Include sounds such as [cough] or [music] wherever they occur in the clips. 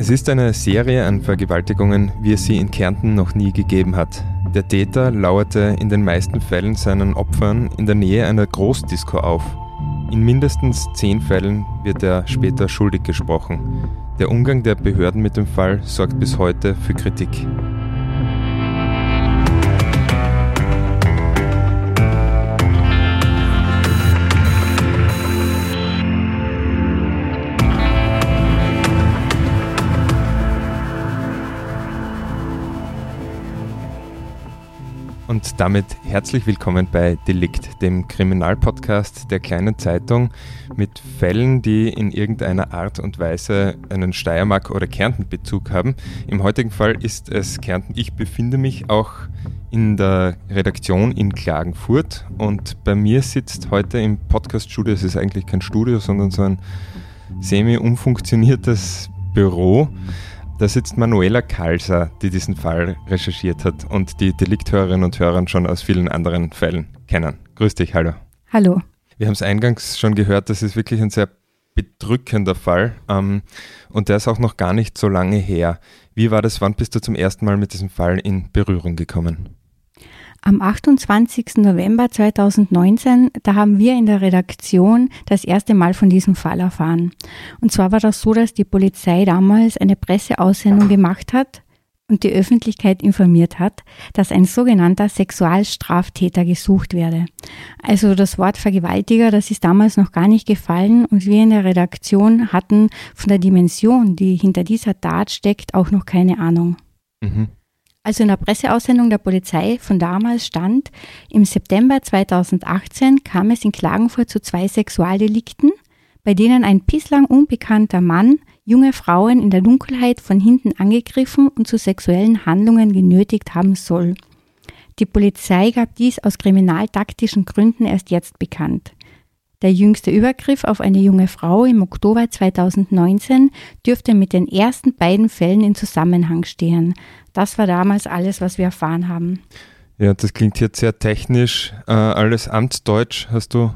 Es ist eine Serie an Vergewaltigungen, wie es sie in Kärnten noch nie gegeben hat. Der Täter lauerte in den meisten Fällen seinen Opfern in der Nähe einer Großdisco auf. In mindestens zehn Fällen wird er später schuldig gesprochen. Der Umgang der Behörden mit dem Fall sorgt bis heute für Kritik. Und damit herzlich willkommen bei Delikt, dem Kriminalpodcast der kleinen Zeitung mit Fällen, die in irgendeiner Art und Weise einen Steiermark- oder Kärnten-Bezug haben. Im heutigen Fall ist es Kärnten. Ich befinde mich auch in der Redaktion in Klagenfurt und bei mir sitzt heute im Podcaststudio, es ist eigentlich kein Studio, sondern so ein semi-umfunktioniertes Büro da sitzt Manuela Kalser, die diesen Fall recherchiert hat und die Delikthörerinnen und Hörer schon aus vielen anderen Fällen kennen. Grüß dich, hallo. Hallo. Wir haben es eingangs schon gehört, das ist wirklich ein sehr bedrückender Fall ähm, und der ist auch noch gar nicht so lange her. Wie war das, wann bist du zum ersten Mal mit diesem Fall in Berührung gekommen? Am 28. November 2019, da haben wir in der Redaktion das erste Mal von diesem Fall erfahren. Und zwar war das so, dass die Polizei damals eine Presseaussendung gemacht hat und die Öffentlichkeit informiert hat, dass ein sogenannter Sexualstraftäter gesucht werde. Also das Wort Vergewaltiger, das ist damals noch gar nicht gefallen und wir in der Redaktion hatten von der Dimension, die hinter dieser Tat steckt, auch noch keine Ahnung. Mhm. Also in der Presseaussendung der Polizei von damals stand, im September 2018 kam es in Klagenfurt zu zwei Sexualdelikten, bei denen ein bislang unbekannter Mann junge Frauen in der Dunkelheit von hinten angegriffen und zu sexuellen Handlungen genötigt haben soll. Die Polizei gab dies aus kriminaltaktischen Gründen erst jetzt bekannt. Der jüngste Übergriff auf eine junge Frau im Oktober 2019 dürfte mit den ersten beiden Fällen in Zusammenhang stehen. Das war damals alles, was wir erfahren haben. Ja, das klingt jetzt sehr technisch. Äh, alles Amtsdeutsch hast du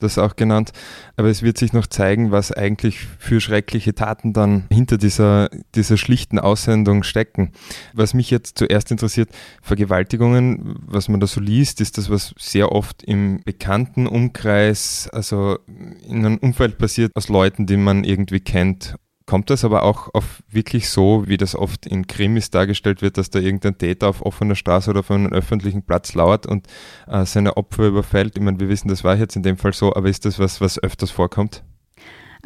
das auch genannt. Aber es wird sich noch zeigen, was eigentlich für schreckliche Taten dann hinter dieser, dieser schlichten Aussendung stecken. Was mich jetzt zuerst interessiert, Vergewaltigungen, was man da so liest, ist das, was sehr oft im bekannten Umkreis, also in einem Umfeld passiert, aus Leuten, die man irgendwie kennt Kommt das aber auch auf wirklich so, wie das oft in Krimis dargestellt wird, dass da irgendein Täter auf offener Straße oder auf einem öffentlichen Platz lauert und äh, seine Opfer überfällt? Ich meine, wir wissen, das war jetzt in dem Fall so, aber ist das was, was öfters vorkommt?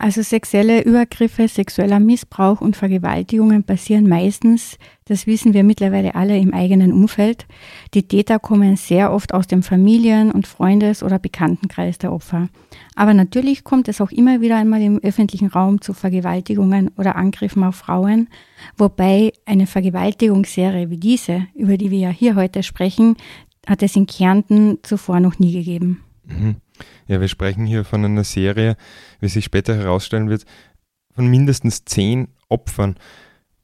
Also sexuelle Übergriffe, sexueller Missbrauch und Vergewaltigungen passieren meistens, das wissen wir mittlerweile alle im eigenen Umfeld. Die Täter kommen sehr oft aus dem Familien- und Freundes- oder Bekanntenkreis der Opfer. Aber natürlich kommt es auch immer wieder einmal im öffentlichen Raum zu Vergewaltigungen oder Angriffen auf Frauen, wobei eine Vergewaltigungsserie wie diese, über die wir ja hier heute sprechen, hat es in Kärnten zuvor noch nie gegeben. Mhm. Ja, wir sprechen hier von einer Serie, wie sich später herausstellen wird, von mindestens zehn Opfern.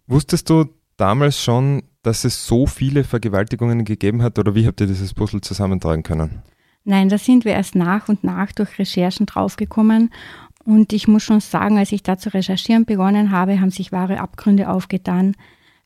Wusstest du damals schon, dass es so viele Vergewaltigungen gegeben hat oder wie habt ihr dieses Puzzle zusammentragen können? Nein, da sind wir erst nach und nach durch Recherchen draufgekommen. Und ich muss schon sagen, als ich da zu recherchieren begonnen habe, haben sich wahre Abgründe aufgetan.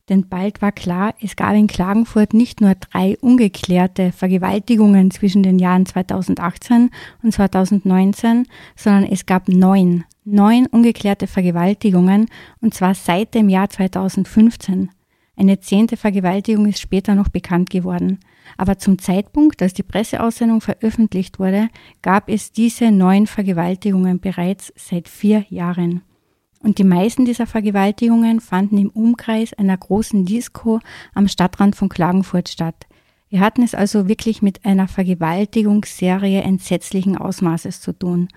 Denn bald war klar, es gab in Klagenfurt nicht nur drei ungeklärte Vergewaltigungen zwischen den Jahren 2018 und 2019, sondern es gab neun, neun ungeklärte Vergewaltigungen und zwar seit dem Jahr 2015. Eine zehnte Vergewaltigung ist später noch bekannt geworden. Aber zum Zeitpunkt, als die Presseaussendung veröffentlicht wurde, gab es diese neun Vergewaltigungen bereits seit vier Jahren. Und die meisten dieser Vergewaltigungen fanden im Umkreis einer großen Disco am Stadtrand von Klagenfurt statt. Wir hatten es also wirklich mit einer Vergewaltigungsserie entsetzlichen Ausmaßes zu tun.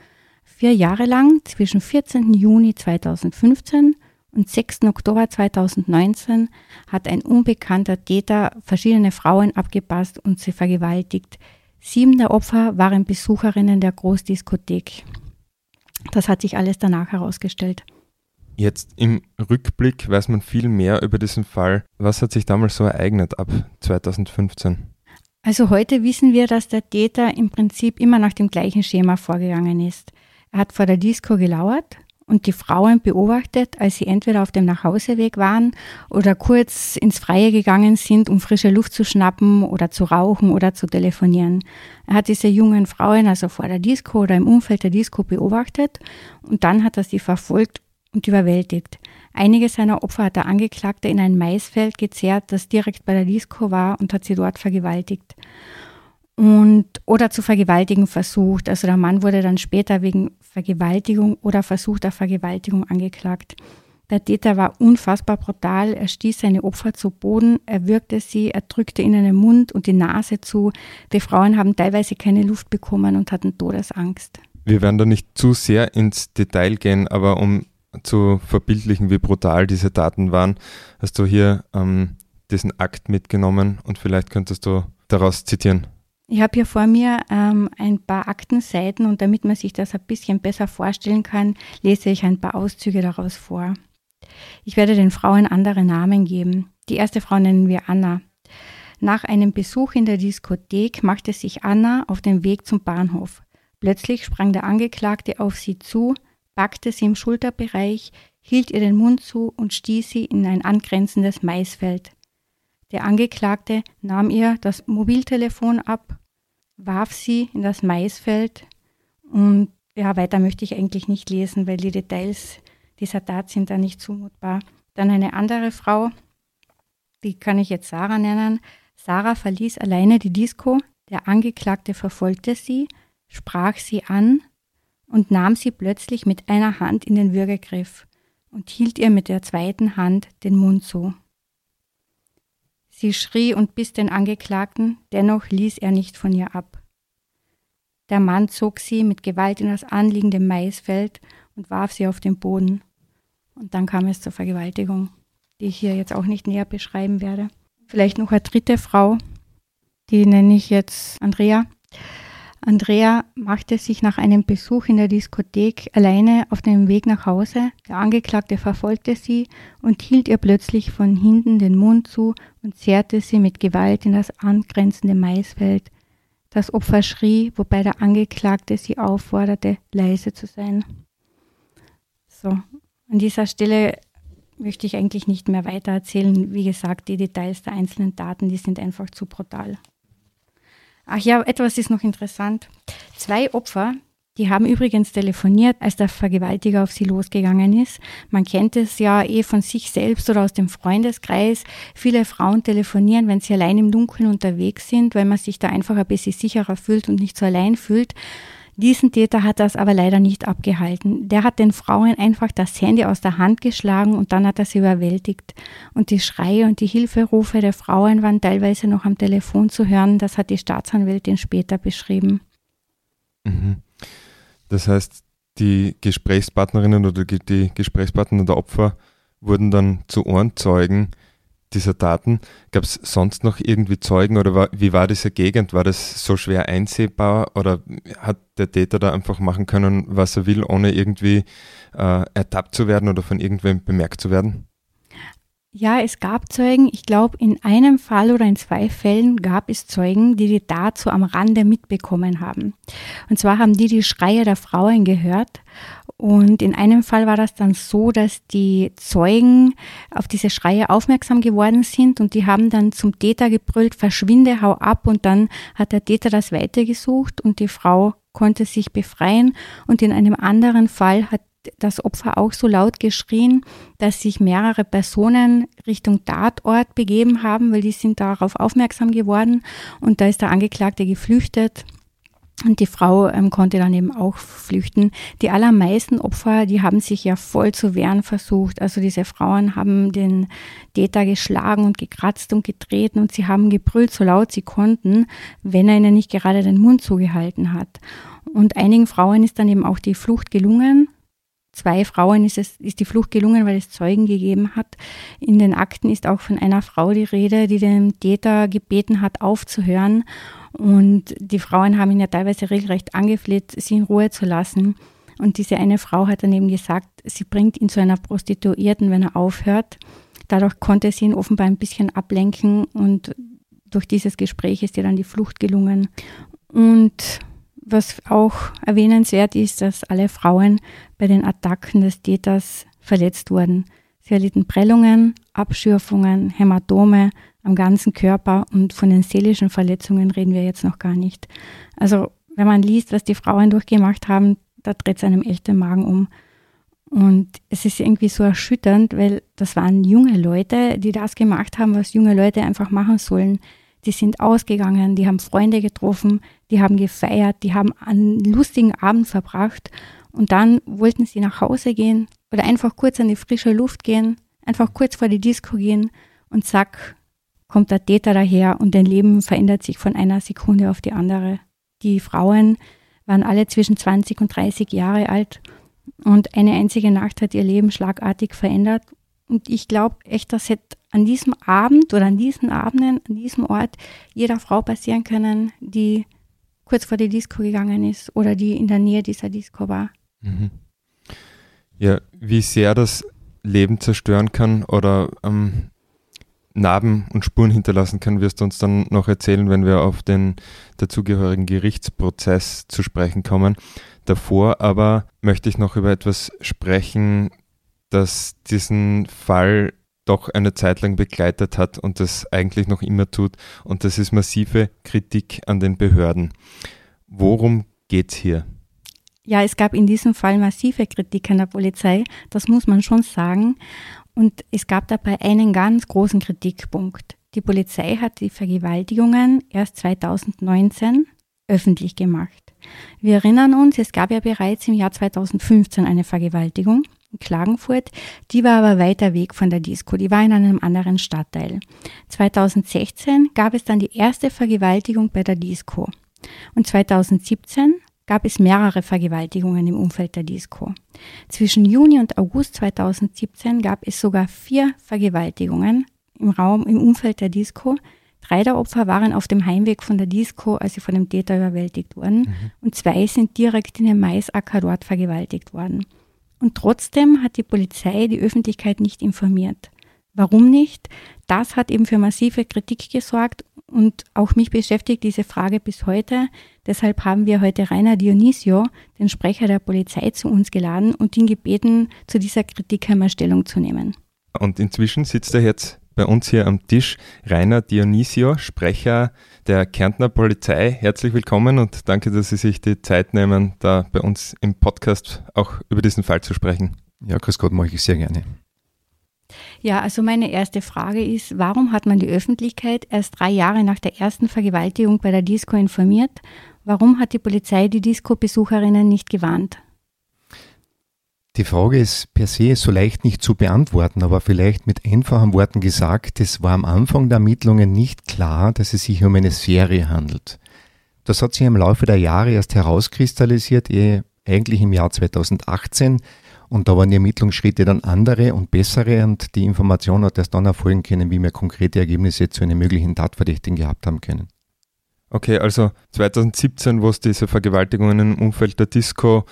Vier Jahre lang, zwischen 14. Juni 2015 und 6. Oktober 2019, hat ein unbekannter Täter verschiedene Frauen abgepasst und sie vergewaltigt. Sieben der Opfer waren Besucherinnen der Großdiskothek. Das hat sich alles danach herausgestellt. Jetzt im Rückblick weiß man viel mehr über diesen Fall. Was hat sich damals so ereignet ab 2015? Also heute wissen wir, dass der Täter im Prinzip immer nach dem gleichen Schema vorgegangen ist. Er hat vor der Disco gelauert und die Frauen beobachtet, als sie entweder auf dem Nachhauseweg waren oder kurz ins Freie gegangen sind, um frische Luft zu schnappen oder zu rauchen oder zu telefonieren. Er hat diese jungen Frauen also vor der Disco oder im Umfeld der Disco beobachtet und dann hat er sie verfolgt und überwältigt. Einige seiner Opfer hat der Angeklagte in ein Maisfeld gezerrt, das direkt bei der Disco war und hat sie dort vergewaltigt und oder zu vergewaltigen versucht. Also der Mann wurde dann später wegen Vergewaltigung oder versuchter Vergewaltigung angeklagt. Der Täter war unfassbar brutal. Er stieß seine Opfer zu Boden, er würgte sie, er drückte ihnen den Mund und die Nase zu. Die Frauen haben teilweise keine Luft bekommen und hatten Todesangst. Wir werden da nicht zu sehr ins Detail gehen, aber um zu verbildlichen, wie brutal diese Taten waren, hast du hier ähm, diesen Akt mitgenommen und vielleicht könntest du daraus zitieren. Ich habe hier vor mir ähm, ein paar Aktenseiten und damit man sich das ein bisschen besser vorstellen kann, lese ich ein paar Auszüge daraus vor. Ich werde den Frauen andere Namen geben. Die erste Frau nennen wir Anna. Nach einem Besuch in der Diskothek machte sich Anna auf den Weg zum Bahnhof. Plötzlich sprang der Angeklagte auf sie zu, packte sie im Schulterbereich, hielt ihr den Mund zu und stieß sie in ein angrenzendes Maisfeld. Der Angeklagte nahm ihr das Mobiltelefon ab warf sie in das Maisfeld und ja, weiter möchte ich eigentlich nicht lesen, weil die Details dieser Tat sind da nicht zumutbar. Dann eine andere Frau, die kann ich jetzt Sarah nennen. Sarah verließ alleine die Disco, der Angeklagte verfolgte sie, sprach sie an und nahm sie plötzlich mit einer Hand in den Würgegriff und hielt ihr mit der zweiten Hand den Mund zu. Sie schrie und biss den Angeklagten, dennoch ließ er nicht von ihr ab. Der Mann zog sie mit Gewalt in das anliegende Maisfeld und warf sie auf den Boden. Und dann kam es zur Vergewaltigung, die ich hier jetzt auch nicht näher beschreiben werde. Vielleicht noch eine dritte Frau, die nenne ich jetzt Andrea. Andrea machte sich nach einem Besuch in der Diskothek alleine auf dem Weg nach Hause. Der Angeklagte verfolgte sie und hielt ihr plötzlich von hinten den Mund zu und zerrte sie mit Gewalt in das angrenzende Maisfeld. Das Opfer schrie, wobei der Angeklagte sie aufforderte, leise zu sein. So, an dieser Stelle möchte ich eigentlich nicht mehr weiter erzählen. Wie gesagt, die Details der einzelnen Daten, die sind einfach zu brutal. Ach ja, etwas ist noch interessant. Zwei Opfer, die haben übrigens telefoniert, als der Vergewaltiger auf sie losgegangen ist. Man kennt es ja eh von sich selbst oder aus dem Freundeskreis. Viele Frauen telefonieren, wenn sie allein im Dunkeln unterwegs sind, weil man sich da einfach ein bisschen sicherer fühlt und nicht so allein fühlt. Diesen Täter hat das aber leider nicht abgehalten. Der hat den Frauen einfach das Handy aus der Hand geschlagen und dann hat er sie überwältigt. Und die Schreie und die Hilferufe der Frauen waren teilweise noch am Telefon zu hören. Das hat die Staatsanwältin später beschrieben. Mhm. Das heißt, die Gesprächspartnerinnen oder die Gesprächspartner der Opfer wurden dann zu Ohrenzeugen dieser Daten. Gab es sonst noch irgendwie Zeugen oder war, wie war diese Gegend? War das so schwer einsehbar oder hat der Täter da einfach machen können, was er will, ohne irgendwie äh, ertappt zu werden oder von irgendwem bemerkt zu werden? Ja, es gab Zeugen. Ich glaube, in einem Fall oder in zwei Fällen gab es Zeugen, die die so am Rande mitbekommen haben. Und zwar haben die die Schreie der Frauen gehört und in einem Fall war das dann so, dass die Zeugen auf diese Schreie aufmerksam geworden sind und die haben dann zum Täter gebrüllt, verschwinde, hau ab. Und dann hat der Täter das weitergesucht und die Frau konnte sich befreien. Und in einem anderen Fall hat das Opfer auch so laut geschrien, dass sich mehrere Personen Richtung Tatort begeben haben, weil die sind darauf aufmerksam geworden. Und da ist der Angeklagte geflüchtet und die Frau ähm, konnte dann eben auch flüchten. Die allermeisten Opfer, die haben sich ja voll zu wehren versucht. Also diese Frauen haben den Täter geschlagen und gekratzt und getreten und sie haben gebrüllt, so laut sie konnten, wenn er ihnen nicht gerade den Mund zugehalten hat. Und einigen Frauen ist dann eben auch die Flucht gelungen. Zwei Frauen ist, es, ist die Flucht gelungen, weil es Zeugen gegeben hat. In den Akten ist auch von einer Frau die Rede, die den Täter gebeten hat, aufzuhören. Und die Frauen haben ihn ja teilweise regelrecht angefleht, sie in Ruhe zu lassen. Und diese eine Frau hat dann eben gesagt, sie bringt ihn zu einer Prostituierten, wenn er aufhört. Dadurch konnte sie ihn offenbar ein bisschen ablenken und durch dieses Gespräch ist ihr dann die Flucht gelungen. Und was auch erwähnenswert ist, dass alle Frauen bei den Attacken des Täters verletzt wurden. Sie erlitten Prellungen, Abschürfungen, Hämatome am ganzen Körper und von den seelischen Verletzungen reden wir jetzt noch gar nicht. Also wenn man liest, was die Frauen durchgemacht haben, da dreht es einem echt den Magen um. Und es ist irgendwie so erschütternd, weil das waren junge Leute, die das gemacht haben, was junge Leute einfach machen sollen. Die sind ausgegangen, die haben Freunde getroffen, die haben gefeiert, die haben einen lustigen Abend verbracht und dann wollten sie nach Hause gehen oder einfach kurz an die frische Luft gehen, einfach kurz vor die Disco gehen und zack, kommt der Täter daher und dein Leben verändert sich von einer Sekunde auf die andere. Die Frauen waren alle zwischen 20 und 30 Jahre alt und eine einzige Nacht hat ihr Leben schlagartig verändert. Und ich glaube echt, das hätte an diesem Abend oder an diesen Abenden, an diesem Ort jeder Frau passieren können, die kurz vor die Disco gegangen ist oder die in der Nähe dieser Disco war. Mhm. Ja, wie sehr das Leben zerstören kann oder ähm, Narben und Spuren hinterlassen kann, wirst du uns dann noch erzählen, wenn wir auf den dazugehörigen Gerichtsprozess zu sprechen kommen. Davor aber möchte ich noch über etwas sprechen, das diesen Fall doch eine Zeit lang begleitet hat und das eigentlich noch immer tut. Und das ist massive Kritik an den Behörden. Worum geht es hier? Ja, es gab in diesem Fall massive Kritik an der Polizei, das muss man schon sagen. Und es gab dabei einen ganz großen Kritikpunkt. Die Polizei hat die Vergewaltigungen erst 2019 öffentlich gemacht. Wir erinnern uns, es gab ja bereits im Jahr 2015 eine Vergewaltigung in Klagenfurt, die war aber weiter weg von der Disco, die war in einem anderen Stadtteil. 2016 gab es dann die erste Vergewaltigung bei der Disco. Und 2017 gab es mehrere Vergewaltigungen im Umfeld der Disco. Zwischen Juni und August 2017 gab es sogar vier Vergewaltigungen im Raum, im Umfeld der Disco. Drei der Opfer waren auf dem Heimweg von der Disco, als sie von dem Täter überwältigt wurden. Mhm. Und zwei sind direkt in dem Maisacker dort vergewaltigt worden. Und trotzdem hat die Polizei die Öffentlichkeit nicht informiert. Warum nicht? Das hat eben für massive Kritik gesorgt und auch mich beschäftigt diese Frage bis heute. Deshalb haben wir heute Rainer Dionisio, den Sprecher der Polizei, zu uns geladen und ihn gebeten, zu dieser Kritik einmal Stellung zu nehmen. Und inzwischen sitzt er jetzt bei uns hier am Tisch. Rainer Dionisio, Sprecher der Kärntner Polizei. Herzlich willkommen und danke, dass Sie sich die Zeit nehmen, da bei uns im Podcast auch über diesen Fall zu sprechen. Ja, grüß Gott, mache ich sehr gerne. Ja, also meine erste Frage ist, warum hat man die Öffentlichkeit erst drei Jahre nach der ersten Vergewaltigung bei der Disco informiert? Warum hat die Polizei die Disco-Besucherinnen nicht gewarnt? Die Frage ist per se so leicht nicht zu beantworten, aber vielleicht mit einfachen Worten gesagt, es war am Anfang der Ermittlungen nicht klar, dass es sich um eine Serie handelt. Das hat sich im Laufe der Jahre erst herauskristallisiert, ehe eigentlich im Jahr 2018 und da waren die Ermittlungsschritte dann andere und bessere und die Information hat erst dann erfolgen können, wie wir konkrete Ergebnisse zu einem möglichen Tatverdächtigen gehabt haben können. Okay, also 2017, wo es diese Vergewaltigungen im Umfeld der Disco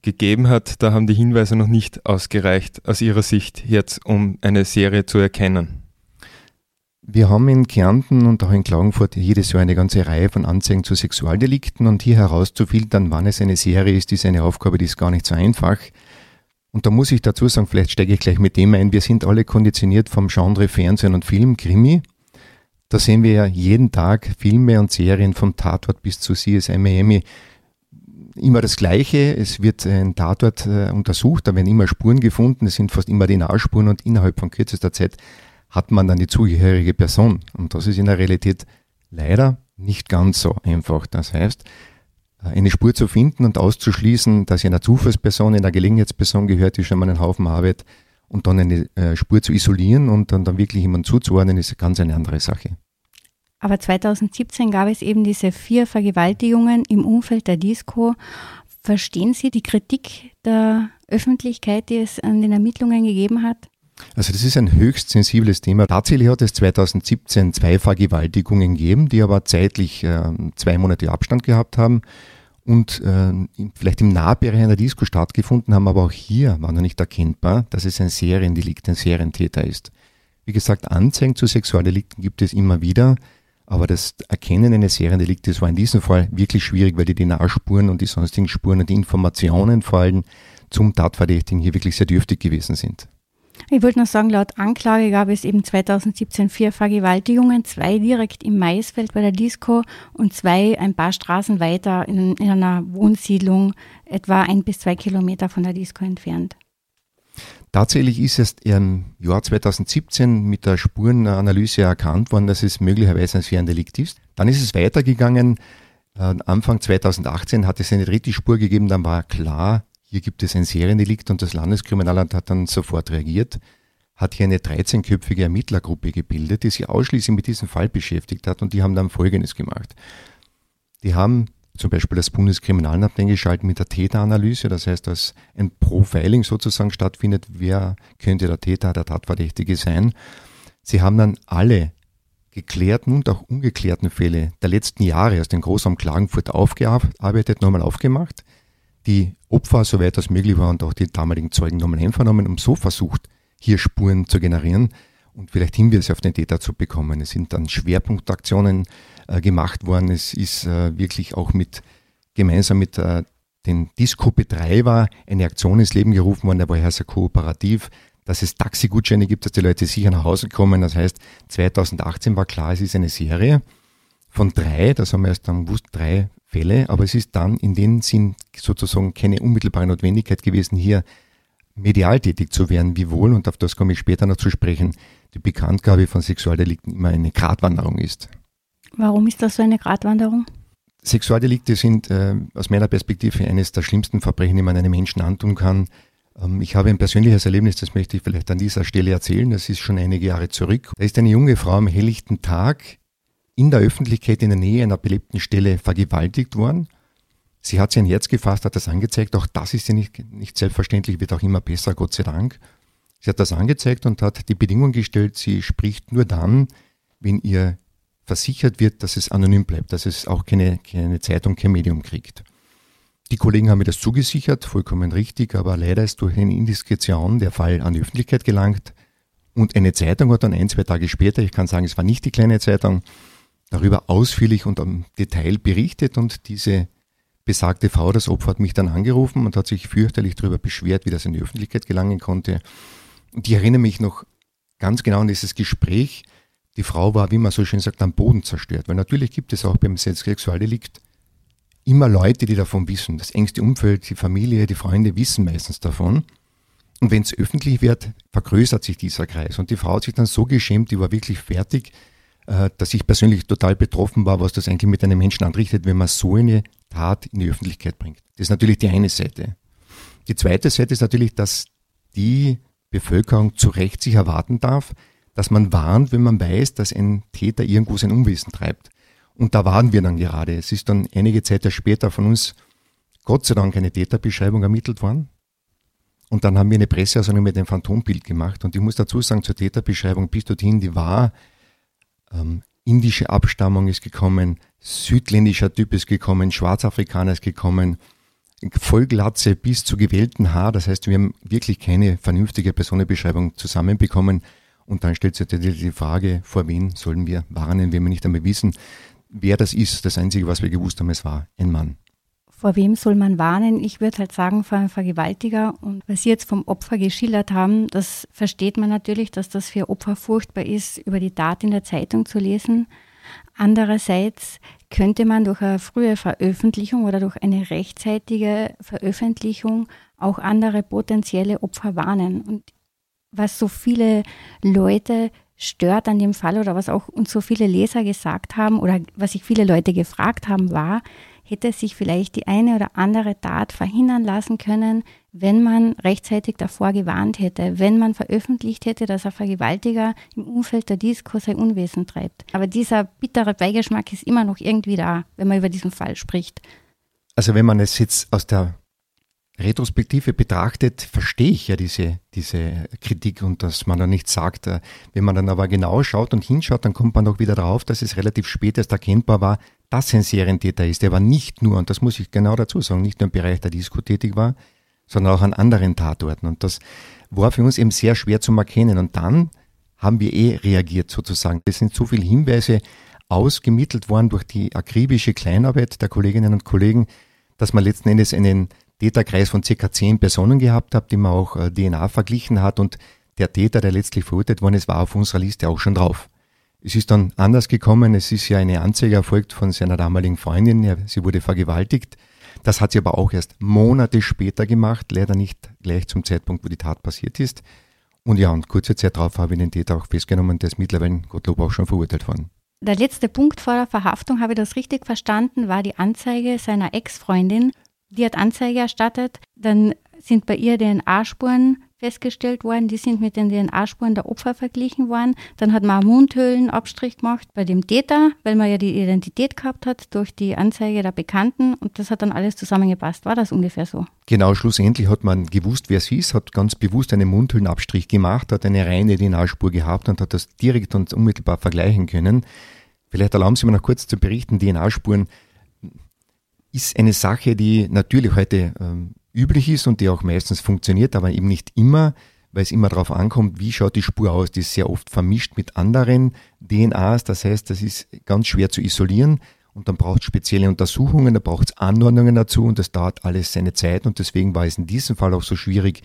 gegeben hat, da haben die Hinweise noch nicht ausgereicht aus Ihrer Sicht jetzt, um eine Serie zu erkennen. Wir haben in Kärnten und auch in Klagenfurt jedes Jahr eine ganze Reihe von Anzeigen zu Sexualdelikten und hier herauszufiltern, wann es eine Serie ist, ist eine Aufgabe, die ist gar nicht so einfach. Und da muss ich dazu sagen, vielleicht steige ich gleich mit dem ein, wir sind alle konditioniert vom Genre Fernsehen und Film, Krimi. Da sehen wir ja jeden Tag Filme und Serien vom Tatort bis zu CSI Miami. Immer das Gleiche, es wird ein Tatort äh, untersucht, da werden immer Spuren gefunden, es sind fast immer die Nahspuren und innerhalb von kürzester Zeit hat man dann die zugehörige Person. Und das ist in der Realität leider nicht ganz so einfach. Das heißt, eine Spur zu finden und auszuschließen, dass sie einer Zufallsperson, einer Gelegenheitsperson gehört, die schon mal einen Haufen Arbeit und dann eine äh, Spur zu isolieren und dann, dann wirklich jemanden zuzuordnen, ist ganz eine andere Sache. Aber 2017 gab es eben diese vier Vergewaltigungen im Umfeld der Disco. Verstehen Sie die Kritik der Öffentlichkeit, die es an den Ermittlungen gegeben hat? Also das ist ein höchst sensibles Thema. Tatsächlich hat es 2017 zwei Vergewaltigungen gegeben, die aber zeitlich äh, zwei Monate Abstand gehabt haben und äh, vielleicht im Nahbereich einer Disco stattgefunden haben, aber auch hier war noch nicht erkennbar, dass es ein Seriendelikt, ein Serientäter ist. Wie gesagt, Anzeigen zu Sexualdelikten gibt es immer wieder, Aber das Erkennen eines Seriendeliktes war in diesem Fall wirklich schwierig, weil die DNA-Spuren und die sonstigen Spuren und die Informationen vor allem zum Tatverdächtigen hier wirklich sehr dürftig gewesen sind. Ich wollte noch sagen, laut Anklage gab es eben 2017 vier Vergewaltigungen, zwei direkt im Maisfeld bei der Disco und zwei ein paar Straßen weiter in, in einer Wohnsiedlung, etwa ein bis zwei Kilometer von der Disco entfernt. Tatsächlich ist es im Jahr 2017 mit der Spurenanalyse erkannt worden, dass es möglicherweise ein Seriendelikt ist. Dann ist es weitergegangen. Äh, Anfang 2018 hat es eine dritte Spur gegeben, dann war klar, hier gibt es ein Seriendelikt und das Landeskriminalamt hat dann sofort reagiert, hat hier eine 13-köpfige Ermittlergruppe gebildet, die sich ausschließlich mit diesem Fall beschäftigt hat und die haben dann Folgendes gemacht. Die haben zum Beispiel das Bundeskriminalamt eingeschaltet mit der Täteranalyse, das heißt, dass ein Profiling sozusagen stattfindet, wer könnte der Täter, der Tatverdächtige sein. Sie haben dann alle geklärten und auch ungeklärten Fälle der letzten Jahre aus dem Großraum Klagenfurt aufgearbeitet, nochmal aufgemacht, die Opfer, soweit das möglich war, und auch die damaligen Zeugen nochmal einvernommen und so versucht, hier Spuren zu generieren und vielleicht Hinweise auf den Täter zu bekommen. Es sind dann Schwerpunktaktionen äh, gemacht worden. Es ist äh, wirklich auch mit gemeinsam mit äh, den Disco-Betreiber eine Aktion ins Leben gerufen worden, der war ja sehr kooperativ, dass es Taxigutscheine gibt, dass die Leute sicher nach Hause kommen. Das heißt, 2018 war klar, es ist eine Serie von drei, das haben wir erst dann gewusst, drei Fälle, aber es ist dann in dem Sinn sozusagen keine unmittelbare Notwendigkeit gewesen, hier medial tätig zu werden, wiewohl, und auf das komme ich später noch zu sprechen, die Bekanntgabe von Sexualdelikten immer eine Gratwanderung ist. Warum ist das so eine Gratwanderung? Sexualdelikte sind äh, aus meiner Perspektive eines der schlimmsten Verbrechen, die man einem Menschen antun kann. Ähm, ich habe ein persönliches Erlebnis, das möchte ich vielleicht an dieser Stelle erzählen. Das ist schon einige Jahre zurück. Da ist eine junge Frau am helllichten Tag in der Öffentlichkeit in der Nähe einer belebten Stelle vergewaltigt worden. Sie hat sein Herz gefasst, hat das angezeigt. Auch das ist ja nicht, nicht selbstverständlich, wird auch immer besser, Gott sei Dank. Sie hat das angezeigt und hat die Bedingung gestellt, sie spricht nur dann, wenn ihr versichert wird, dass es anonym bleibt, dass es auch keine, keine Zeitung, kein Medium kriegt. Die Kollegen haben mir das zugesichert, vollkommen richtig, aber leider ist durch eine Indiskretion der Fall an die Öffentlichkeit gelangt und eine Zeitung hat dann ein, zwei Tage später, ich kann sagen, es war nicht die kleine Zeitung, darüber ausführlich und im Detail berichtet und diese besagte Frau, das Opfer, hat mich dann angerufen und hat sich fürchterlich darüber beschwert, wie das in die Öffentlichkeit gelangen konnte. Und ich erinnere mich noch ganz genau an dieses Gespräch. Die Frau war, wie man so schön sagt, am Boden zerstört, weil natürlich gibt es auch beim Sexualdelikt immer Leute, die davon wissen. Das engste Umfeld, die Familie, die Freunde wissen meistens davon. Und wenn es öffentlich wird, vergrößert sich dieser Kreis. Und die Frau hat sich dann so geschämt, die war wirklich fertig, dass ich persönlich total betroffen war, was das eigentlich mit einem Menschen anrichtet, wenn man so eine Tat in die Öffentlichkeit bringt. Das ist natürlich die eine Seite. Die zweite Seite ist natürlich, dass die Bevölkerung zu Recht sich erwarten darf, dass man warnt, wenn man weiß, dass ein Täter irgendwo sein Unwissen treibt. Und da waren wir dann gerade. Es ist dann einige Zeit später von uns Gott sei Dank eine Täterbeschreibung ermittelt worden. Und dann haben wir eine Presseaussendung mit dem Phantombild gemacht. Und ich muss dazu sagen, zur Täterbeschreibung bis dorthin, die war ähm, indische Abstammung ist gekommen, südländischer Typ ist gekommen, Schwarzafrikaner ist gekommen, Vollglatze bis zu gewählten Haar. Das heißt, wir haben wirklich keine vernünftige Personenbeschreibung zusammenbekommen. Und dann stellt sich die Frage, vor wen sollen wir warnen, wenn wir nicht einmal wissen, wer das ist. Das Einzige, was wir gewusst haben, es war ein Mann. Vor wem soll man warnen? Ich würde halt sagen, vor einem Vergewaltiger. Und was Sie jetzt vom Opfer geschildert haben, das versteht man natürlich, dass das für Opfer furchtbar ist, über die Tat in der Zeitung zu lesen. Andererseits könnte man durch eine frühe Veröffentlichung oder durch eine rechtzeitige Veröffentlichung auch andere potenzielle Opfer warnen. Und was so viele Leute stört an dem Fall oder was auch uns so viele Leser gesagt haben oder was sich viele Leute gefragt haben, war, hätte sich vielleicht die eine oder andere Tat verhindern lassen können, wenn man rechtzeitig davor gewarnt hätte, wenn man veröffentlicht hätte, dass ein Vergewaltiger im Umfeld der Disco sein Unwesen treibt. Aber dieser bittere Beigeschmack ist immer noch irgendwie da, wenn man über diesen Fall spricht. Also wenn man es jetzt aus der Retrospektive betrachtet, verstehe ich ja diese, diese Kritik und dass man da nichts sagt. Wenn man dann aber genau schaut und hinschaut, dann kommt man doch wieder darauf, dass es relativ spät erst erkennbar war, dass ein Serientäter ist. Der war nicht nur, und das muss ich genau dazu sagen, nicht nur im Bereich der Disco tätig war, sondern auch an anderen Tatorten. Und das war für uns eben sehr schwer zu erkennen. Und dann haben wir eh reagiert sozusagen. Es sind so viele Hinweise ausgemittelt worden durch die akribische Kleinarbeit der Kolleginnen und Kollegen, dass man letzten Endes einen Täterkreis von circa zehn Personen gehabt hat, die man auch äh, DNA verglichen hat und der Täter, der letztlich verurteilt worden ist, war auf unserer Liste auch schon drauf. Es ist dann anders gekommen. Es ist ja eine Anzeige erfolgt von seiner damaligen Freundin. Sie wurde vergewaltigt. Das hat sie aber auch erst Monate später gemacht, leider nicht gleich zum Zeitpunkt, wo die Tat passiert ist. Und ja, und kurze Zeit darauf habe ich den Täter auch festgenommen, der ist mittlerweile, Gottlob, auch schon verurteilt worden. Der letzte Punkt vor der Verhaftung, habe ich das richtig verstanden, war die Anzeige seiner Ex-Freundin. Die hat Anzeige erstattet, dann sind bei ihr DNA-Spuren festgestellt worden. Die sind mit den DNA-Spuren der Opfer verglichen worden. Dann hat man einen Mundhöhlenabstrich gemacht bei dem Täter, weil man ja die Identität gehabt hat durch die Anzeige der Bekannten. Und das hat dann alles zusammengepasst. War das ungefähr so? Genau, schlussendlich hat man gewusst, wer es ist, hat ganz bewusst einen Mundhöhlenabstrich gemacht, hat eine reine DNA-Spur gehabt und hat das direkt und unmittelbar vergleichen können. Vielleicht erlauben Sie mir noch kurz zu berichten, DNA-Spuren ist eine Sache, die natürlich heute ähm, üblich ist und die auch meistens funktioniert, aber eben nicht immer, weil es immer darauf ankommt, wie schaut die Spur aus. Die ist sehr oft vermischt mit anderen DNAs, das heißt, das ist ganz schwer zu isolieren und dann braucht es spezielle Untersuchungen, da braucht es Anordnungen dazu und das dauert alles seine Zeit und deswegen war es in diesem Fall auch so schwierig,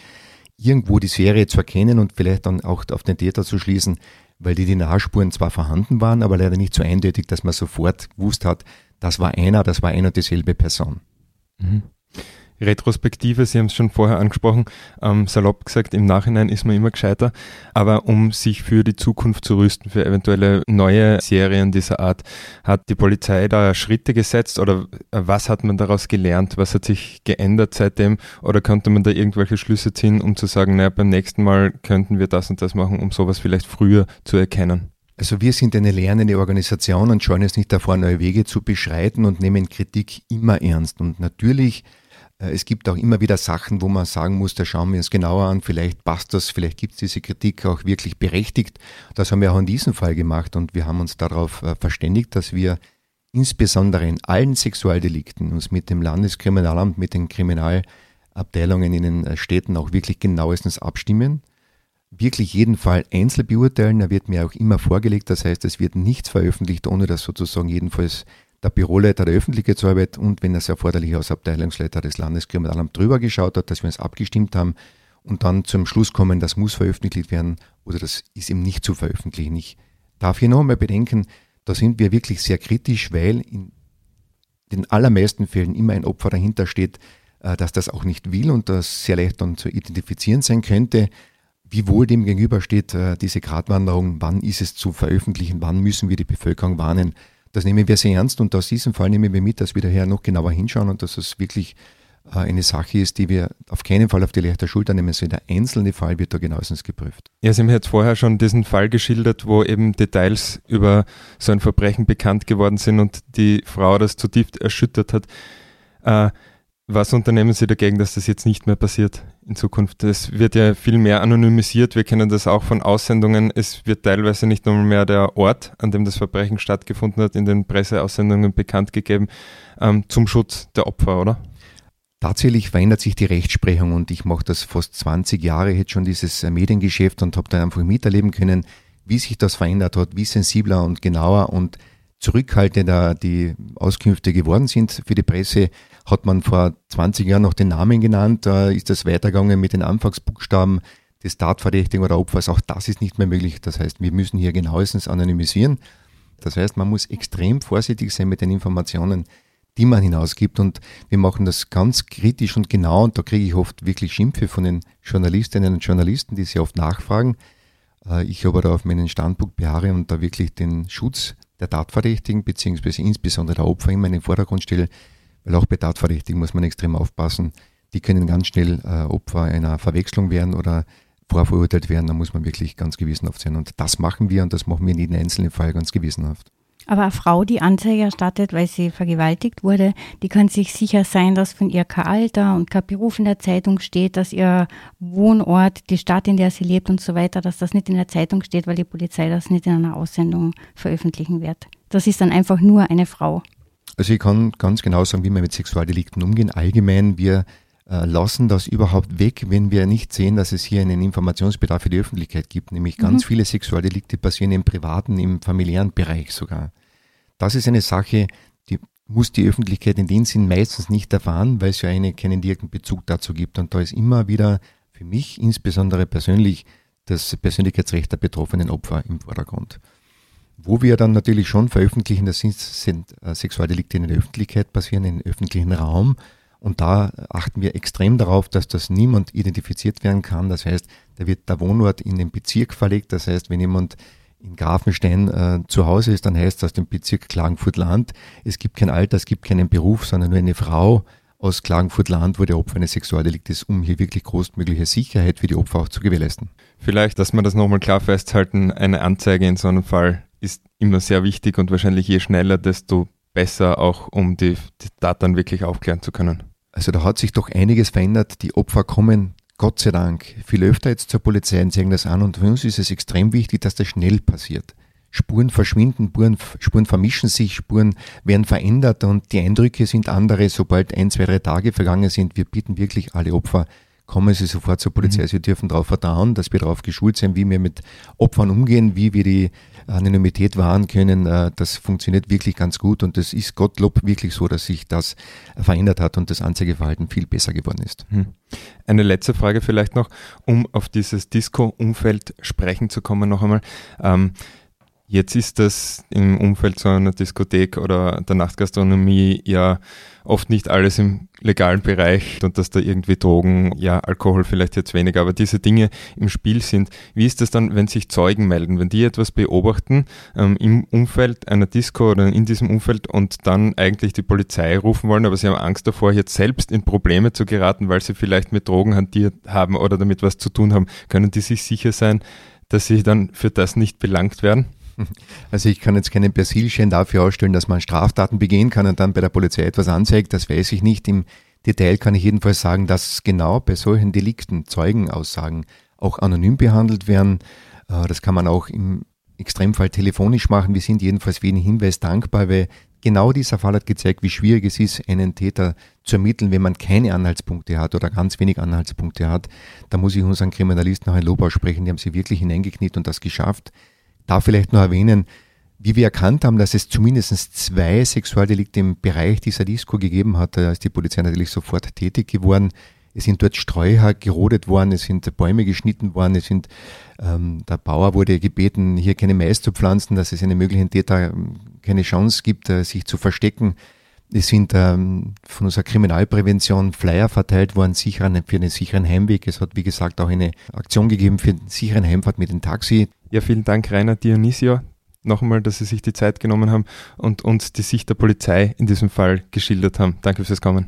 irgendwo die Serie zu erkennen und vielleicht dann auch auf den Täter zu schließen, weil die DNA-Spuren zwar vorhanden waren, aber leider nicht so eindeutig, dass man sofort gewusst hat, das war einer, das war einer dieselbe Person. Mhm. Retrospektive, Sie haben es schon vorher angesprochen, ähm, salopp gesagt, im Nachhinein ist man immer gescheiter. Aber um sich für die Zukunft zu rüsten, für eventuelle neue Serien dieser Art, hat die Polizei da Schritte gesetzt oder was hat man daraus gelernt? Was hat sich geändert seitdem? Oder konnte man da irgendwelche Schlüsse ziehen, um zu sagen, naja, beim nächsten Mal könnten wir das und das machen, um sowas vielleicht früher zu erkennen? Also wir sind eine lernende Organisation und scheuen es nicht davor, neue Wege zu beschreiten und nehmen Kritik immer ernst. Und natürlich äh, es gibt auch immer wieder Sachen, wo man sagen muss, da schauen wir uns genauer an, vielleicht passt das, vielleicht gibt es diese Kritik auch wirklich berechtigt. Das haben wir auch in diesem Fall gemacht und wir haben uns darauf äh, verständigt, dass wir insbesondere in allen Sexualdelikten uns mit dem Landeskriminalamt, mit den Kriminalabteilungen in den äh, Städten auch wirklich genauestens abstimmen. Wirklich jeden Fall einzeln beurteilen. Da wird mir auch immer vorgelegt. Das heißt, es wird nichts veröffentlicht, ohne dass sozusagen jedenfalls der Büroleiter der Öffentlichkeitsarbeit und wenn das erforderlich als Abteilungsleiter des Landeskriminalamts drüber geschaut hat, dass wir uns abgestimmt haben und dann zum Schluss kommen, das muss veröffentlicht werden oder das ist eben nicht zu veröffentlichen. Ich darf hier noch einmal bedenken, da sind wir wirklich sehr kritisch, weil in den allermeisten Fällen immer ein Opfer dahinter steht, äh, dass das auch nicht will und das sehr leicht dann zu identifizieren sein könnte. Wie wohl dem gegenübersteht äh, diese Gratwanderung, wann ist es zu veröffentlichen, wann müssen wir die Bevölkerung warnen, das nehmen wir sehr ernst und aus diesem Fall nehmen wir mit, dass wir daher noch genauer hinschauen und dass es wirklich äh, eine Sache ist, die wir auf keinen Fall auf die leichte Schulter nehmen. So der einzelne Fall wird da genauestens geprüft. Ja, Sie haben jetzt vorher schon diesen Fall geschildert, wo eben Details über so ein Verbrechen bekannt geworden sind und die Frau das zutiefst erschüttert hat. Äh, was unternehmen Sie dagegen, dass das jetzt nicht mehr passiert in Zukunft? Es wird ja viel mehr anonymisiert. Wir kennen das auch von Aussendungen. Es wird teilweise nicht nur mehr der Ort, an dem das Verbrechen stattgefunden hat, in den Presseaussendungen bekannt gegeben, ähm, zum Schutz der Opfer, oder? Tatsächlich verändert sich die Rechtsprechung und ich mache das fast 20 Jahre jetzt schon dieses äh, Mediengeschäft und habe da einfach miterleben können, wie sich das verändert hat, wie sensibler und genauer und zurückhaltender die Auskünfte geworden sind für die Presse hat man vor 20 Jahren noch den Namen genannt, da ist das weitergegangen mit den Anfangsbuchstaben des Tatverdächtigen oder Opfers. Auch das ist nicht mehr möglich. Das heißt, wir müssen hier genauestens anonymisieren. Das heißt, man muss extrem vorsichtig sein mit den Informationen, die man hinausgibt. Und wir machen das ganz kritisch und genau. Und da kriege ich oft wirklich Schimpfe von den Journalistinnen und Journalisten, die sehr oft nachfragen. Äh, ich aber da auf meinen Standpunkt beharre und da wirklich den Schutz der Tatverdächtigen beziehungsweise insbesondere der Opfer immer in den Vordergrund stelle. Weil auch bei Tatverdächtigen muss man extrem aufpassen. Die können ganz schnell äh, Opfer einer Verwechslung werden oder vorverurteilt werden. Da muss man wirklich ganz gewissenhaft sein. Und das machen wir und das machen wir in jedem einzelnen Fall ganz gewissenhaft. Aber eine Frau, die Anzeige erstattet, weil sie vergewaltigt wurde, die kann sich sicher sein, dass von ihr kein Alter und kein Beruf in der Zeitung steht, dass ihr Wohnort, die Stadt, in der sie lebt und so weiter, dass das nicht in der Zeitung steht, weil die Polizei das nicht in einer Aussendung veröffentlichen wird. Das ist dann einfach nur eine Frau. Also ich kann ganz genau sagen, wie wir mit Sexualdelikten umgehen. Allgemein, wir äh, lassen das überhaupt weg, wenn wir nicht sehen, dass es hier einen Informationsbedarf für die Öffentlichkeit gibt. Nämlich ganz mhm. viele Sexualdelikte passieren im privaten, im familiären Bereich sogar. Das ist eine Sache, die muss die Öffentlichkeit in dem Sinn meistens nicht erfahren, weil es ja eine, keinen direkten Bezug dazu gibt. Und da ist immer wieder für mich insbesondere persönlich das Persönlichkeitsrecht der betroffenen Opfer im Vordergrund. Wo wir dann natürlich schon veröffentlichen, das sind, sind äh, Sexualdelikte in der Öffentlichkeit passieren, im öffentlichen Raum. Und da achten wir extrem darauf, dass das niemand identifiziert werden kann. Das heißt, da wird der Wohnort in den Bezirk verlegt. Das heißt, wenn jemand in Grafenstein äh, zu Hause ist, dann heißt das dem Bezirk Klagenfurt-Land, es gibt kein Alter, es gibt keinen Beruf, sondern nur eine Frau aus Klagenfurt-Land wurde Opfer eines Sexualdeliktes, um hier wirklich großmögliche Sicherheit für die Opfer auch zu gewährleisten. Vielleicht, dass wir das nochmal klar festhalten, eine Anzeige in so einem Fall ist immer sehr wichtig und wahrscheinlich je schneller, desto besser auch, um die, die Tat dann wirklich aufklären zu können. Also da hat sich doch einiges verändert. Die Opfer kommen Gott sei Dank viel öfter jetzt zur Polizei und zeigen das an und für uns ist es extrem wichtig, dass das schnell passiert. Spuren verschwinden, Spuren, vermischen sich, Spuren werden verändert und die Eindrücke sind andere, sobald ein, zwei, drei Tage vergangen sind. Wir bitten wirklich alle Opfer kommen Sie sofort zur Polizei. Mhm. Sie dürfen darauf vertrauen, dass wir darauf geschult sind, wie wir mit Opfern umgehen, wie wir die Anonymität wahren können. Äh, das funktioniert wirklich ganz gut und es ist Gottlob wirklich so, dass sich das verändert hat und das Anzeigeverhalten viel besser geworden ist. Mhm. Eine letzte Frage vielleicht noch, um auf dieses Disco-Umfeld sprechen zu kommen noch einmal. Ähm, Jetzt ist das im Umfeld so einer Diskothek oder der Nachtgastronomie ja oft nicht alles im legalen Bereich und dass da irgendwie Drogen, ja, Alkohol vielleicht jetzt weniger, aber diese Dinge im Spiel sind. Wie ist das dann, wenn sich Zeugen melden, wenn die etwas beobachten ähm, im Umfeld einer Disco oder in diesem Umfeld und dann eigentlich die Polizei rufen wollen, aber sie haben Angst davor, jetzt selbst in Probleme zu geraten, weil sie vielleicht mit Drogen hantiert haben oder damit was zu tun haben, können die sich sicher sein, dass sie dann für das nicht belangt werden? [laughs] Also ich kann jetzt keinen Persilschein dafür ausstellen, dass man Straftaten begehen kann und dann bei der Polizei etwas anzeigt. Das weiß ich nicht. Im Detail kann ich jedenfalls sagen, dass genau bei solchen Delikten Zeugenaussagen auch anonym behandelt werden. Äh, das kann man auch im Extremfall telefonisch machen. Wir sind jedenfalls für jeden Hinweis dankbar, weil genau dieser Fall hat gezeigt, wie schwierig es ist, einen Täter zu ermitteln, wenn man keine Anhaltspunkte hat oder ganz wenig Anhaltspunkte hat. Da muss ich unseren Kriminalisten noch ein Lob aussprechen. Die haben sie wirklich hineingekniet und das geschafft darf vielleicht noch erwähnen, wie wir erkannt haben, dass es zumindest zwei Sexualdelikte im Bereich dieser Disco gegeben hat, da ist die Polizei natürlich sofort tätig geworden. Es sind dort Streuer gerodet worden, es sind Bäume geschnitten worden, es sind, ähm, der Bauer wurde gebeten, hier keine Mais zu pflanzen, dass es einen möglichen Täter ähm, keine Chance gibt, äh, sich zu verstecken. Es sind ähm, von unserer Kriminalprävention Flyer verteilt worden sicheren, für einen sicheren Heimweg. Es hat, wie gesagt, auch eine Aktion gegeben für einen sicheren Heimfahrt mit dem Taxi. Ja, vielen Dank, Rainer Dionisio, noch einmal, dass Sie sich die Zeit genommen haben und uns die Sicht der Polizei in diesem Fall geschildert haben. Danke fürs Kommen.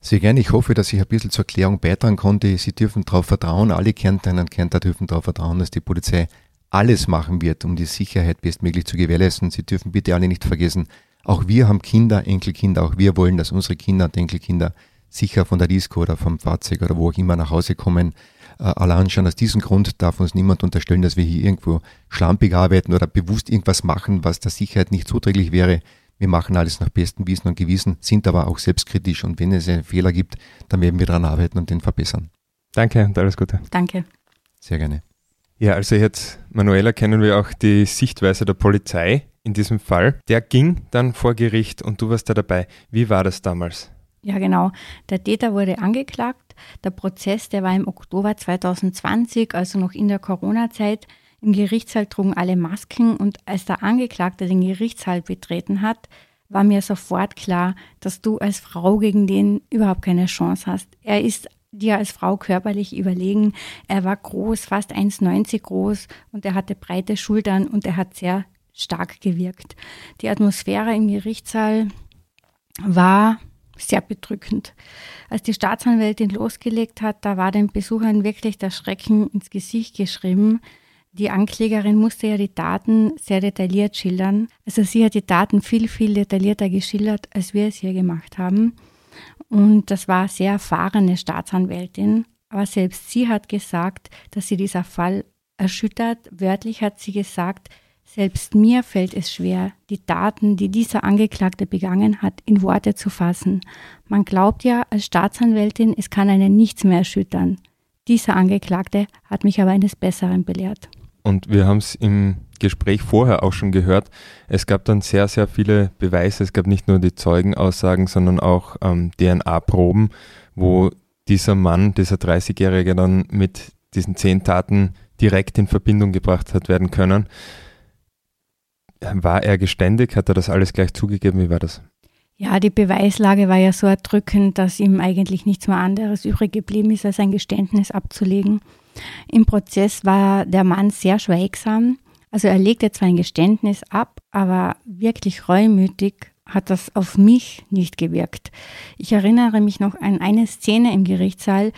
Sehr gerne. Ich hoffe, dass ich ein bisschen zur Erklärung beitragen konnte. Sie dürfen darauf vertrauen, alle Kärntnerinnen und Kärntner dürfen darauf vertrauen, dass die Polizei alles machen wird, um die Sicherheit bestmöglich zu gewährleisten. Sie dürfen bitte alle nicht vergessen, auch wir haben Kinder, Enkelkinder, auch wir wollen, dass unsere Kinder und Enkelkinder sicher von der Disco oder vom Fahrzeug oder wo auch immer nach Hause kommen. Äh, allein schon aus diesem Grund darf uns niemand unterstellen, dass wir hier irgendwo schlampig arbeiten oder bewusst irgendwas machen, was der Sicherheit nicht zuträglich wäre. Wir machen alles nach bestem Wissen und Gewissen, sind aber auch selbstkritisch und wenn es einen Fehler gibt, dann werden wir daran arbeiten und den verbessern. Danke und alles Gute. Danke. Sehr gerne. Ja, also jetzt, Manuela, kennen wir auch die Sichtweise der Polizei in diesem Fall. Der ging dann vor Gericht und du warst da dabei. Wie war das damals? Ja, genau. Der Täter wurde angeklagt. Der Prozess, der war im Oktober 2020, also noch in der Corona-Zeit. Im Gerichtssaal trugen alle Masken und als der Angeklagte den Gerichtssaal betreten hat, war mir sofort klar, dass du als Frau gegen den überhaupt keine Chance hast. Er ist dir als Frau körperlich überlegen. Er war groß, fast 1,90 groß und er hatte breite Schultern und er hat sehr stark gewirkt. Die Atmosphäre im Gerichtssaal war sehr bedrückend. Als die Staatsanwältin losgelegt hat, da war den Besuchern wirklich der Schrecken ins Gesicht geschrieben. Die Anklägerin musste ja die Daten sehr detailliert schildern. Also sie hat die Daten viel, viel detaillierter geschildert, als wir es hier gemacht haben. Und das war sehr erfahrene Staatsanwältin. Aber selbst sie hat gesagt, dass sie dieser Fall erschüttert. Wörtlich hat sie gesagt, selbst mir fällt es schwer, die Daten, die dieser Angeklagte begangen hat, in Worte zu fassen. Man glaubt ja als Staatsanwältin, es kann einen nichts mehr erschüttern. Dieser Angeklagte hat mich aber eines Besseren belehrt. Und wir haben es im Gespräch vorher auch schon gehört. Es gab dann sehr, sehr viele Beweise. Es gab nicht nur die Zeugenaussagen, sondern auch ähm, DNA-Proben, wo dieser Mann, dieser 30-Jährige dann mit diesen zehn Taten direkt in Verbindung gebracht hat werden können. War er geständig? Hat er das alles gleich zugegeben? Wie war das? Ja, die Beweislage war ja so erdrückend, dass ihm eigentlich nichts mehr anderes übrig geblieben ist, als ein Geständnis abzulegen. Im Prozess war der Mann sehr schweigsam. Also er legte zwar ein Geständnis ab, aber wirklich reumütig hat das auf mich nicht gewirkt. Ich erinnere mich noch an eine Szene im Gerichtssaal,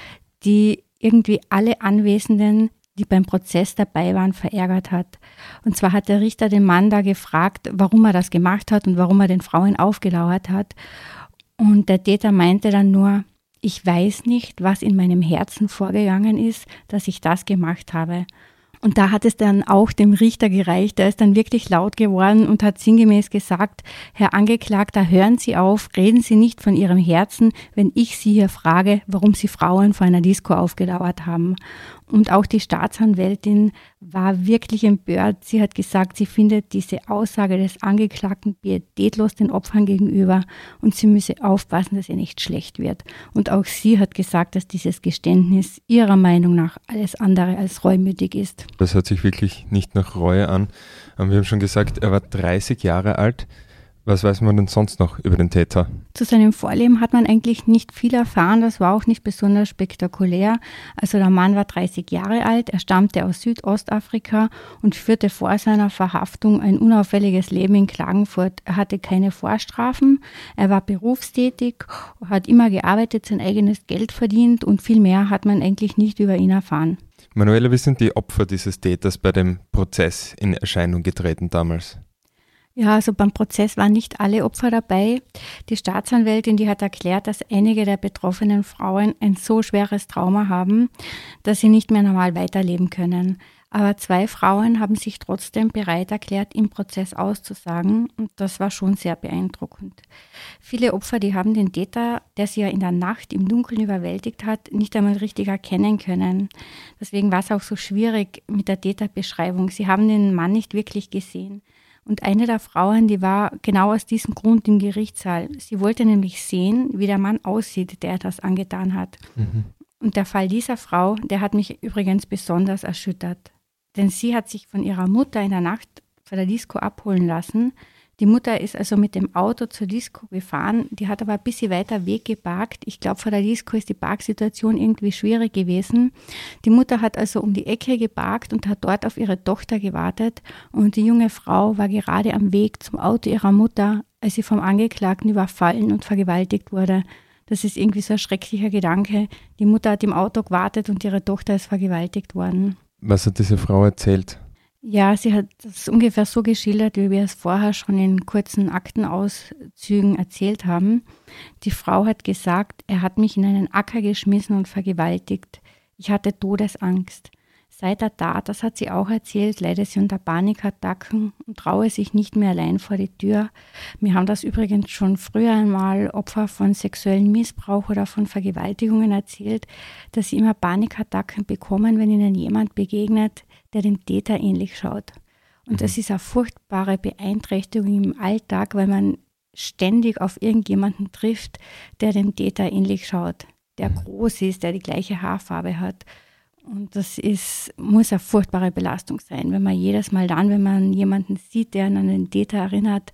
die irgendwie alle Anwesenden, die beim Prozess dabei waren, verärgert hat. Und zwar hat der Richter den Mann da gefragt, warum er das gemacht hat und warum er den Frauen aufgelauert hat. Und der Täter meinte dann nur, ich weiß nicht, was in meinem Herzen vorgegangen ist, dass ich das gemacht habe. Und da hat es dann auch dem Richter gereicht. Der ist dann wirklich laut geworden und hat sinngemäß gesagt, Herr Angeklagter, hören Sie auf, reden Sie nicht von Ihrem Herzen, wenn ich Sie hier frage, warum Sie Frauen vor einer Disco aufgelauert haben. Und auch die Staatsanwältin war wirklich empört. Sie hat gesagt, sie findet diese Aussage des Angeklagten pietätlos den Opfern gegenüber und sie müsse aufpassen, dass ihr nicht schlecht wird. Und auch sie hat gesagt, dass dieses Geständnis ihrer Meinung nach alles andere als reumütig ist. Das hört sich wirklich nicht nach Reue an. Wir haben schon gesagt, er war 30 Jahre alt. Was weiß man denn sonst noch über den Täter? Zu seinem Vorleben hat man eigentlich nicht viel erfahren. Das war auch nicht besonders spektakulär. Also der Mann war 30 Jahre alt, er stammte aus Südostafrika und führte vor seiner Verhaftung ein unauffälliges Leben in Klagenfurt. Er hatte keine Vorstrafen, er war berufstätig, hat immer gearbeitet, sein eigenes Geld verdient und viel mehr hat man eigentlich nicht über ihn erfahren. Manuela, wie sind die Opfer dieses Täters bei dem Prozess in Erscheinung getreten damals? Ja, also beim Prozess waren nicht alle Opfer dabei. Die Staatsanwältin, die hat erklärt, dass einige der betroffenen Frauen ein so schweres Trauma haben, dass sie nicht mehr normal weiterleben können. Aber zwei Frauen haben sich trotzdem bereit erklärt, im Prozess auszusagen. Und das war schon sehr beeindruckend. Viele Opfer, die haben den Täter, der sie ja in der Nacht im Dunkeln überwältigt hat, nicht einmal richtig erkennen können. Deswegen war es auch so schwierig mit der Täterbeschreibung. Sie haben den Mann nicht wirklich gesehen. Und eine der Frauen, die war genau aus diesem Grund im Gerichtssaal. Sie wollte nämlich sehen, wie der Mann aussieht, der das angetan hat. Mhm. Und der Fall dieser Frau, der hat mich übrigens besonders erschüttert. Denn sie hat sich von ihrer Mutter in der Nacht vor der Disco abholen lassen die Mutter ist also mit dem Auto zur Disco gefahren, die hat aber ein bisschen weiter Weg geparkt. Ich glaube, vor der Disco ist die Parksituation irgendwie schwierig gewesen. Die Mutter hat also um die Ecke geparkt und hat dort auf ihre Tochter gewartet und die junge Frau war gerade am Weg zum Auto ihrer Mutter, als sie vom Angeklagten überfallen und vergewaltigt wurde. Das ist irgendwie so ein schrecklicher Gedanke. Die Mutter hat im Auto gewartet und ihre Tochter ist vergewaltigt worden. Was hat diese Frau erzählt? Ja, sie hat es ungefähr so geschildert, wie wir es vorher schon in kurzen Aktenauszügen erzählt haben. Die Frau hat gesagt, er hat mich in einen Acker geschmissen und vergewaltigt. Ich hatte Todesangst. Seit der Tat, das hat sie auch erzählt, leidet sie unter Panikattacken und traue sich nicht mehr allein vor die Tür. Mir haben das übrigens schon früher einmal Opfer von sexuellem Missbrauch oder von Vergewaltigungen erzählt, dass sie immer Panikattacken bekommen, wenn ihnen jemand begegnet, der dem Täter ähnlich schaut. Und das mhm. ist eine furchtbare Beeinträchtigung im Alltag, weil man ständig auf irgendjemanden trifft, der dem Täter ähnlich schaut, der mhm. groß ist, der die gleiche Haarfarbe hat. Und das ist, muss eine furchtbare Belastung sein, wenn man jedes Mal dann, wenn man jemanden sieht, der an den Täter erinnert,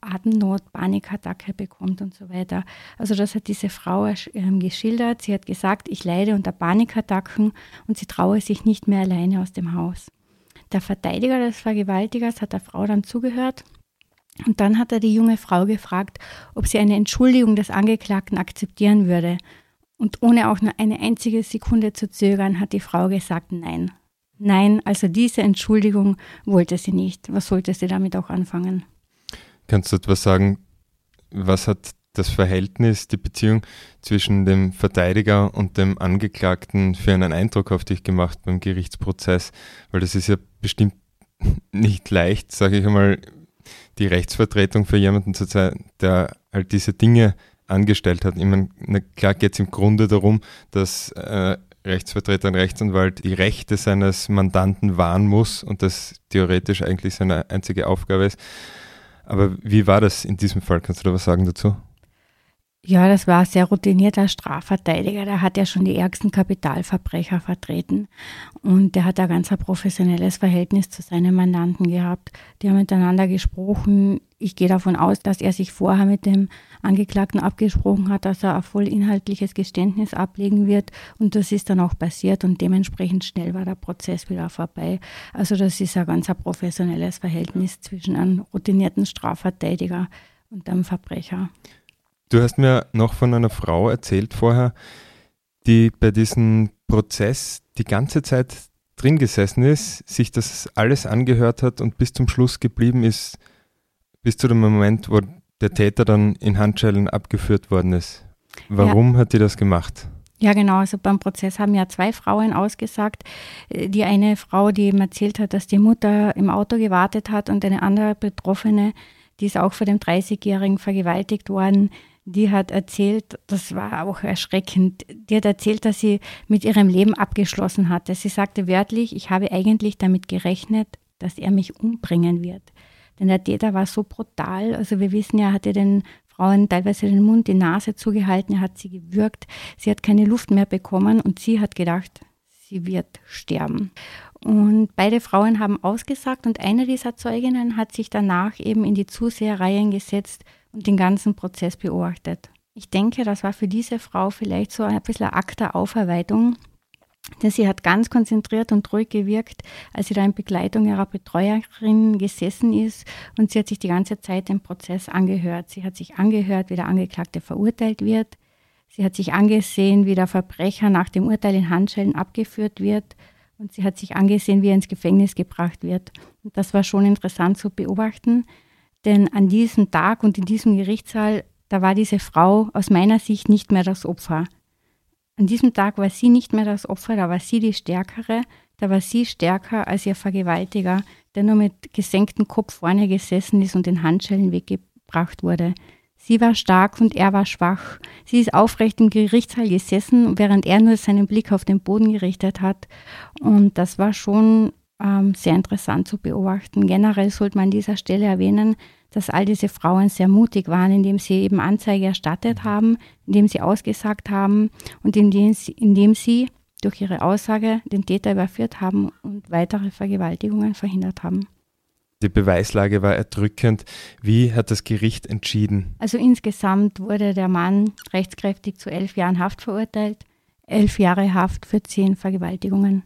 Atemnot, Panikattacke bekommt und so weiter. Also das hat diese Frau ähm, geschildert. Sie hat gesagt, ich leide unter Panikattacken und sie traue sich nicht mehr alleine aus dem Haus. Der Verteidiger des Vergewaltigers hat der Frau dann zugehört und dann hat er die junge Frau gefragt, ob sie eine Entschuldigung des Angeklagten akzeptieren würde. Und ohne auch nur eine einzige Sekunde zu zögern, hat die Frau gesagt, nein. Nein, also diese Entschuldigung wollte sie nicht. Was sollte sie damit auch anfangen? Kannst du etwas sagen, was hat das Verhältnis, die Beziehung zwischen dem Verteidiger und dem Angeklagten für einen Eindruck auf dich gemacht beim Gerichtsprozess? Weil das ist ja bestimmt [laughs] nicht leicht, sage ich einmal, die Rechtsvertretung für jemanden zu sein, der halt diese Dinge angestellt hat. Ich meine, klar geht es im Grunde darum, dass äh, Rechtsvertreter, ein Rechtsanwalt die Rechte seines Mandanten wahren muss und das theoretisch eigentlich seine einzige Aufgabe ist. Aber wie war das in diesem Fall? Kannst du da was sagen dazu? Ja, das war ein sehr routinierter Strafverteidiger. Der hat ja schon die ärgsten Kapitalverbrecher vertreten. Und der hat ein ganz professionelles Verhältnis zu seinen Mandanten gehabt. Die haben miteinander gesprochen. Ich gehe davon aus, dass er sich vorher mit dem Angeklagten abgesprochen hat, dass er ein voll inhaltliches Geständnis ablegen wird. Und das ist dann auch passiert und dementsprechend schnell war der Prozess wieder vorbei. Also das ist ein ganz professionelles Verhältnis zwischen einem routinierten Strafverteidiger und einem Verbrecher. Du hast mir noch von einer Frau erzählt vorher, die bei diesem Prozess die ganze Zeit drin gesessen ist, sich das alles angehört hat und bis zum Schluss geblieben ist, bis zu dem Moment, wo der Täter dann in Handschellen abgeführt worden ist. Warum ja. hat die das gemacht? Ja, genau. Also beim Prozess haben ja zwei Frauen ausgesagt. Die eine Frau, die eben erzählt hat, dass die Mutter im Auto gewartet hat und eine andere Betroffene, die ist auch vor dem 30-Jährigen vergewaltigt worden, die hat erzählt, das war auch erschreckend, die hat erzählt, dass sie mit ihrem Leben abgeschlossen hatte. Sie sagte wörtlich, ich habe eigentlich damit gerechnet, dass er mich umbringen wird. Denn der Täter war so brutal. Also wir wissen ja, er hatte den Frauen teilweise den Mund, die Nase zugehalten, er hat sie gewürgt. Sie hat keine Luft mehr bekommen und sie hat gedacht, sie wird sterben. Und beide Frauen haben ausgesagt und eine dieser Zeuginnen hat sich danach eben in die Zuseherreihen gesetzt und den ganzen Prozess beobachtet. Ich denke, das war für diese Frau vielleicht so ein bisschen ein Akt der Aufarbeitung, denn sie hat ganz konzentriert und ruhig gewirkt, als sie da in Begleitung ihrer Betreuerin gesessen ist und sie hat sich die ganze Zeit den Prozess angehört. Sie hat sich angehört, wie der Angeklagte verurteilt wird. Sie hat sich angesehen, wie der Verbrecher nach dem Urteil in Handschellen abgeführt wird und sie hat sich angesehen, wie er ins Gefängnis gebracht wird. Und das war schon interessant zu beobachten, denn an diesem Tag und in diesem Gerichtssaal, da war diese Frau aus meiner Sicht nicht mehr das Opfer. An diesem Tag war sie nicht mehr das Opfer, da war sie die Stärkere, da war sie stärker als ihr Vergewaltiger, der nur mit gesenktem Kopf vorne gesessen ist und den Handschellen weggebracht wurde. Sie war stark und er war schwach. Sie ist aufrecht im Gerichtssaal gesessen, während er nur seinen Blick auf den Boden gerichtet hat. Und das war schon ähm, sehr interessant zu beobachten. Generell sollte man an dieser Stelle erwähnen, dass all diese Frauen sehr mutig waren, indem sie eben Anzeige erstattet haben, indem sie ausgesagt haben und indem sie, indem sie durch ihre Aussage den Täter überführt haben und weitere Vergewaltigungen verhindert haben. Die Beweislage war erdrückend. Wie hat das Gericht entschieden? Also insgesamt wurde der Mann rechtskräftig zu elf Jahren Haft verurteilt, elf Jahre Haft für zehn Vergewaltigungen.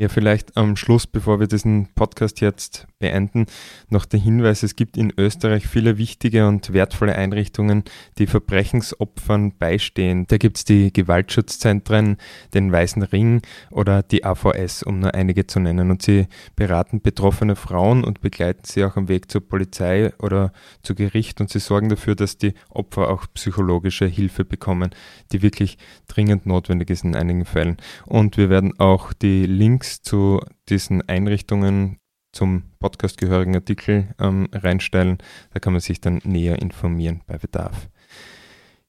Ja, vielleicht am Schluss, bevor wir diesen Podcast jetzt beenden, noch der Hinweis, es gibt in Österreich viele wichtige und wertvolle Einrichtungen, die Verbrechensopfern beistehen. Da gibt es die Gewaltschutzzentren, den Weißen Ring oder die AVS, um nur einige zu nennen. Und sie beraten betroffene Frauen und begleiten sie auch am Weg zur Polizei oder zu Gericht und sie sorgen dafür, dass die Opfer auch psychologische Hilfe bekommen, die wirklich dringend notwendig ist in einigen Fällen. Und wir werden auch die Links zu diesen Einrichtungen zum Podcast gehörigen Artikel ähm, reinstellen. Da kann man sich dann näher informieren bei Bedarf.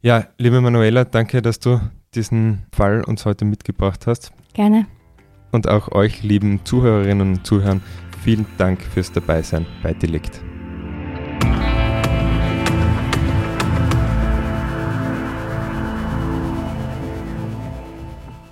Ja, liebe Manuela, danke, dass du diesen Fall uns heute mitgebracht hast. Gerne. Und auch euch, lieben Zuhörerinnen und Zuhörern, vielen Dank fürs Dabeisein bei Delikt.